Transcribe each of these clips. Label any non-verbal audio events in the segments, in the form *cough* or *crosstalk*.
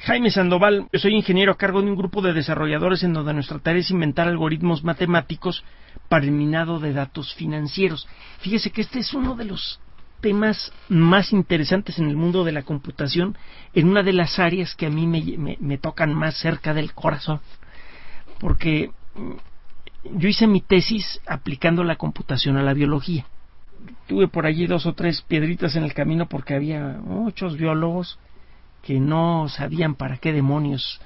Jaime Sandoval, yo soy ingeniero a cargo de un grupo de desarrolladores en donde nuestra tarea es inventar algoritmos matemáticos para el minado de datos financieros. Fíjese que este es uno de los temas más interesantes en el mundo de la computación, en una de las áreas que a mí me, me tocan más cerca del corazón, porque mm, yo hice mi tesis aplicando la computación a la biología. Tuve por allí dos o tres piedritas en el camino porque había muchos biólogos que no sabían para qué demonios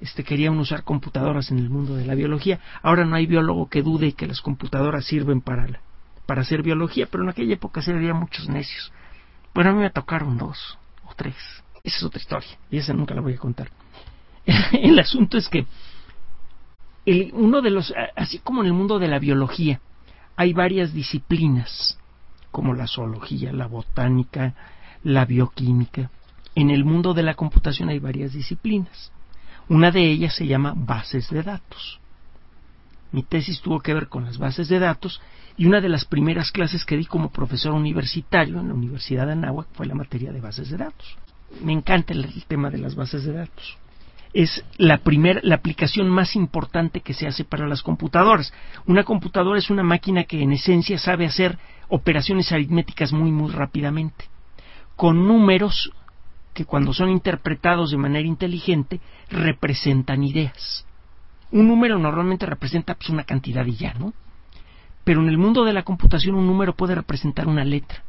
este, querían usar computadoras en el mundo de la biología. Ahora no hay biólogo que dude que las computadoras sirven para, para hacer biología, pero en aquella época sí había muchos necios. Bueno, a mí me tocaron dos o tres. Esa es otra historia y esa nunca la voy a contar. *laughs* el asunto es que el, uno de los, así como en el mundo de la biología, hay varias disciplinas, como la zoología, la botánica, la bioquímica, en el mundo de la computación hay varias disciplinas. Una de ellas se llama bases de datos. Mi tesis tuvo que ver con las bases de datos y una de las primeras clases que di como profesor universitario en la Universidad de Anáhuac fue la materia de bases de datos. Me encanta el, tema de las bases de datos. Es la primera, la aplicación más importante que se hace para las computadoras. Una computadora es una máquina que en esencia sabe hacer operaciones aritméticas muy muy rápidamente con números que cuando son interpretados de manera inteligente representan ideas. Un número normalmente representa pues, una cantidad y ya, ¿no? Pero en el mundo de la computación un número puede representar una letra,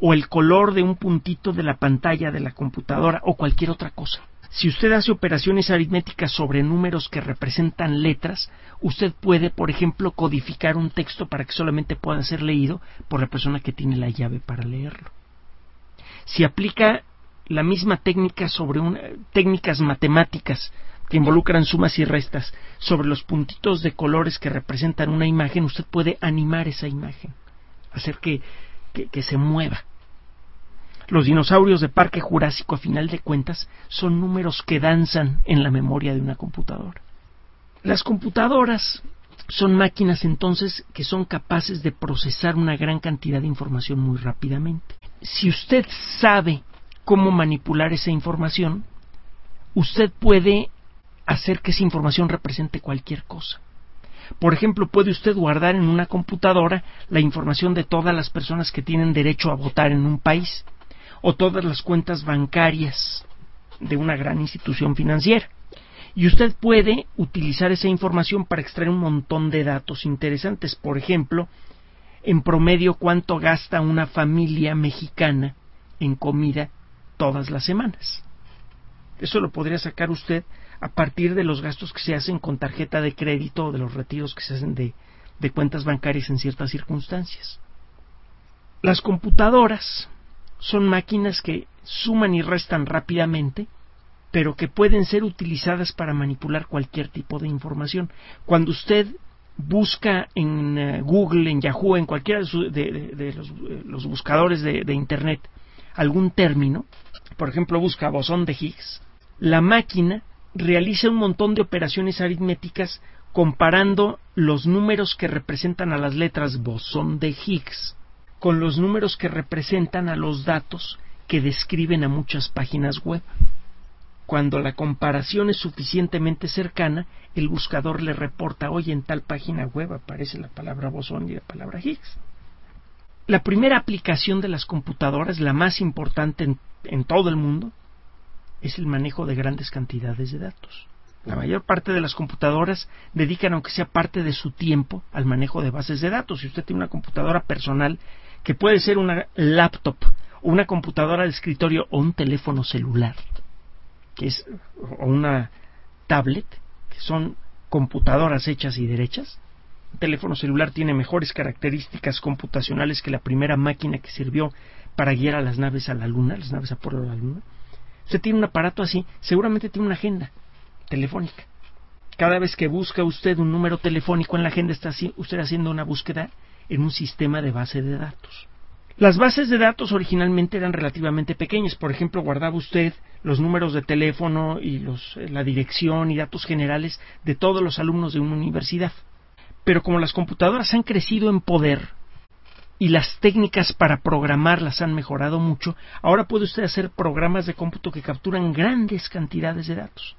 o el color de un puntito de la pantalla de la computadora, o cualquier otra cosa. Si usted hace operaciones aritméticas sobre números que representan letras, usted puede, por ejemplo, codificar un texto para que solamente pueda ser leído por la persona que tiene la llave para leerlo. Si aplica la misma técnica sobre técnicas matemáticas que involucran sumas y restas sobre los puntitos de colores que representan una imagen, usted puede animar esa imagen, hacer que, que se mueva. Los dinosaurios de Parque Jurásico, a final de cuentas, son números que danzan en la memoria de una computadora. Las computadoras son máquinas entonces que son capaces de procesar una gran cantidad de información muy rápidamente. Si usted sabe cómo manipular esa información, usted puede hacer que esa información represente cualquier cosa. Por ejemplo, puede usted guardar en una computadora la información de todas las personas que tienen derecho a votar en un país o todas las cuentas bancarias de una gran institución financiera. Y usted puede utilizar esa información para extraer un montón de datos interesantes. Por ejemplo, en promedio cuánto gasta una familia mexicana en comida todas las semanas. Eso lo podría sacar usted a partir de los gastos que se hacen con tarjeta de crédito o de los retiros que se hacen de, de cuentas bancarias en ciertas circunstancias. Las computadoras son máquinas que suman y restan rápidamente, pero que pueden ser utilizadas para manipular cualquier tipo de información. Cuando usted busca en eh, Google, en Yahoo, en cualquiera de, los, eh, los, buscadores de Internet algún término, por ejemplo busca bosón de Higgs, la máquina realiza un montón de operaciones aritméticas comparando los números que representan a las letras bosón de Higgs con los números que representan a los datos que describen a muchas páginas web. Cuando la comparación es suficientemente cercana, el buscador le reporta, hoy en tal página web aparece la palabra bosón y la palabra Higgs. La primera aplicación de las computadoras, la más importante en, todo el mundo, es el manejo de grandes cantidades de datos. La mayor parte de las computadoras dedican, aunque sea parte de su tiempo, al manejo de bases de datos. Si usted tiene una computadora personal, que puede ser una laptop, una computadora de escritorio, o un teléfono celular, que es, o una tablet, que son computadoras hechas y derechas, teléfono celular tiene mejores características computacionales que la primera máquina que sirvió para guiar a las naves a la Luna, las naves Apolo a la Luna. Usted tiene un aparato así, seguramente tiene una agenda telefónica. Cada vez que busca usted un número telefónico en la agenda, está usted haciendo una búsqueda en un sistema de base de datos. Las bases de datos originalmente eran relativamente pequeñas. Por ejemplo, guardaba usted los números de teléfono y los, eh, la dirección y datos generales de todos los alumnos de una universidad. Pero como las computadoras han crecido en poder y las técnicas para programarlas han mejorado mucho, ahora puede usted hacer programas de cómputo que capturan grandes cantidades de datos.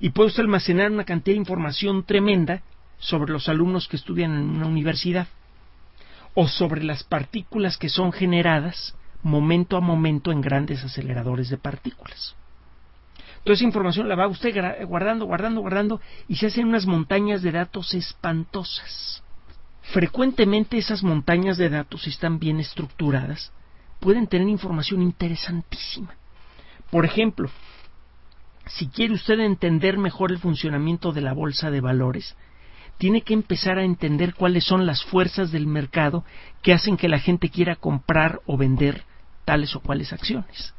Y puede usted almacenar una cantidad de información tremenda sobre los alumnos que estudian en una universidad o sobre las partículas que son generadas momento a momento en grandes aceleradores de partículas. Toda esa información la va usted guardando, guardando, guardando y se hacen unas montañas de datos espantosas. Frecuentemente esas montañas de datos, si están bien estructuradas, pueden tener información interesantísima. Por ejemplo, si quiere usted entender mejor el funcionamiento de la bolsa de valores, tiene que empezar a entender cuáles son las fuerzas del mercado que hacen que la gente quiera comprar o vender tales o cuales acciones.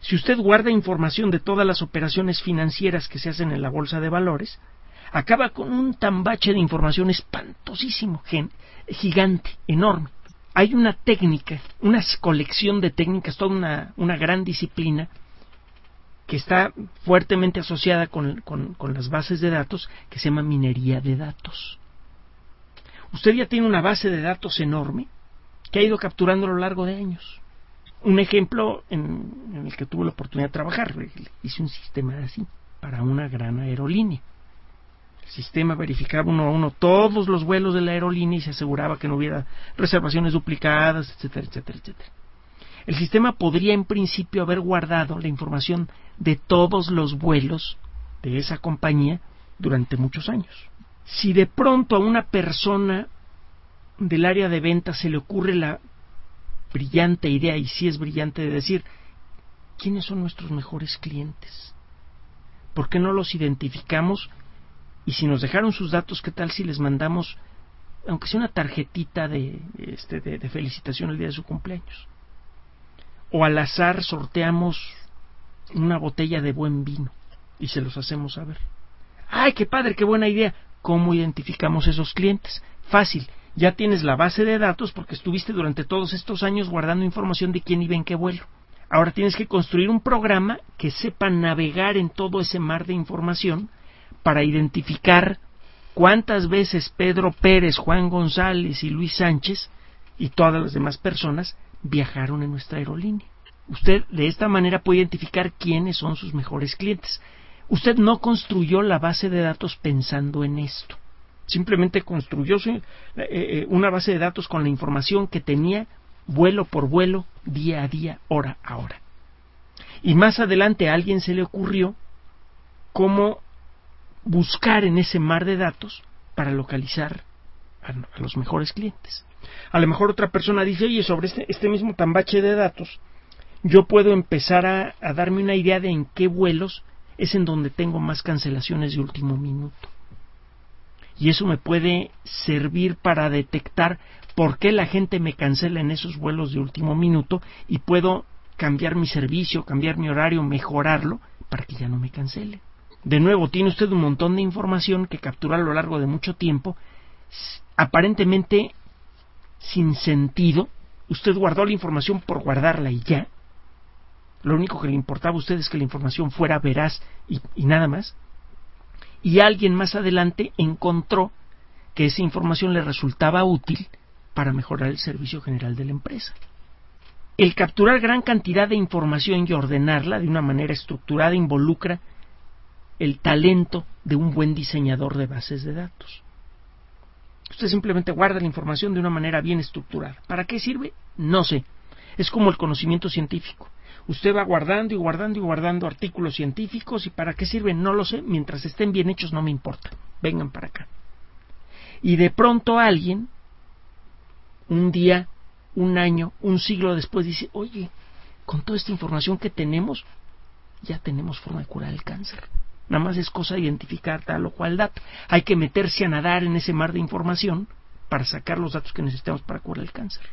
Si usted guarda información de todas las operaciones financieras que se hacen en la bolsa de valores, acaba con un tambache de información espantosísimo, gigante, enorme. Hay una técnica, una colección de técnicas, toda una, una gran disciplina que está fuertemente asociada con, las bases de datos, que se llama minería de datos. Usted ya tiene una base de datos enorme que ha ido capturando a lo largo de años. Un ejemplo en, el que tuve la oportunidad de trabajar, hice un sistema así para una gran aerolínea. El sistema verificaba uno a uno todos los vuelos de la aerolínea y se aseguraba que no hubiera reservaciones duplicadas, etcétera, etcétera, etcétera el sistema podría en principio haber guardado la información de todos los vuelos de esa compañía durante muchos años. Si de pronto a una persona del área de ventas se le ocurre la brillante idea, y si es brillante, de decir, ¿quiénes son nuestros mejores clientes? ¿Por qué no los identificamos? Y si nos dejaron sus datos, ¿qué tal si les mandamos, aunque sea una tarjetita de, este, de felicitación el día de su cumpleaños? o al azar sorteamos una botella de buen vino y se los hacemos saber. ¡Ay, qué padre, qué buena idea! ¿Cómo identificamos esos clientes? Fácil, ya tienes la base de datos porque estuviste durante todos estos años guardando información de quién iba en qué vuelo. Ahora tienes que construir un programa que sepa navegar en todo ese mar de información para identificar cuántas veces Pedro Pérez, Juan González y Luis Sánchez y todas las demás personas viajaron en nuestra aerolínea. Usted de esta manera puede identificar quiénes son sus mejores clientes. Usted no construyó la base de datos pensando en esto. Simplemente construyó eh, eh, una base de datos con la información que tenía vuelo por vuelo, día a día, hora a hora. Y más adelante a alguien se le ocurrió cómo buscar en ese mar de datos para localizar a los mejores clientes. A lo mejor otra persona dice, oye, sobre este, este mismo tambache de datos, yo puedo empezar a, a darme una idea de en qué vuelos es en donde tengo más cancelaciones de último minuto. Y eso me puede servir para detectar por qué la gente me cancela en esos vuelos de último minuto y puedo cambiar mi servicio, cambiar mi horario, mejorarlo para que ya no me cancele. De nuevo, tiene usted un montón de información que captura a lo largo de mucho tiempo, aparentemente sin sentido, usted guardó la información por guardarla y ya. Lo único que le importaba a usted es que la información fuera veraz y, nada más. Y alguien más adelante encontró que esa información le resultaba útil para mejorar el servicio general de la empresa. El capturar gran cantidad de información y ordenarla de una manera estructurada involucra el talento de un buen diseñador de bases de datos. Usted simplemente guarda la información de una manera bien estructurada. ¿Para qué sirve? No sé. Es como el conocimiento científico. Usted va guardando y guardando y guardando artículos científicos y para qué sirven no lo sé. Mientras estén bien hechos no me importa. Vengan para acá. Y de pronto alguien, un día, un año, un siglo después, dice, oye, con toda esta información que tenemos, ya tenemos forma de curar el cáncer. Nada más es cosa de identificar tal o cual dato. Hay que meterse a nadar en ese mar de información para sacar los datos que necesitamos para curar el cáncer.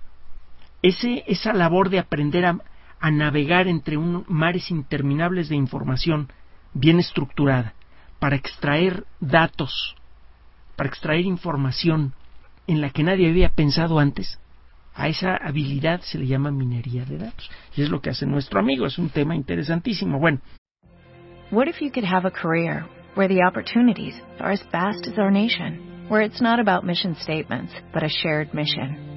Ese, esa labor de aprender a, a navegar entre un, mares interminables de información bien estructurada para extraer datos, para extraer información en la que nadie había pensado antes, a esa habilidad se le llama minería de datos. Y es lo que hace nuestro amigo, es un tema interesantísimo. Bueno. What if you could have a career where the opportunities are as vast as our nation, where it's not about mission statements, but a shared mission?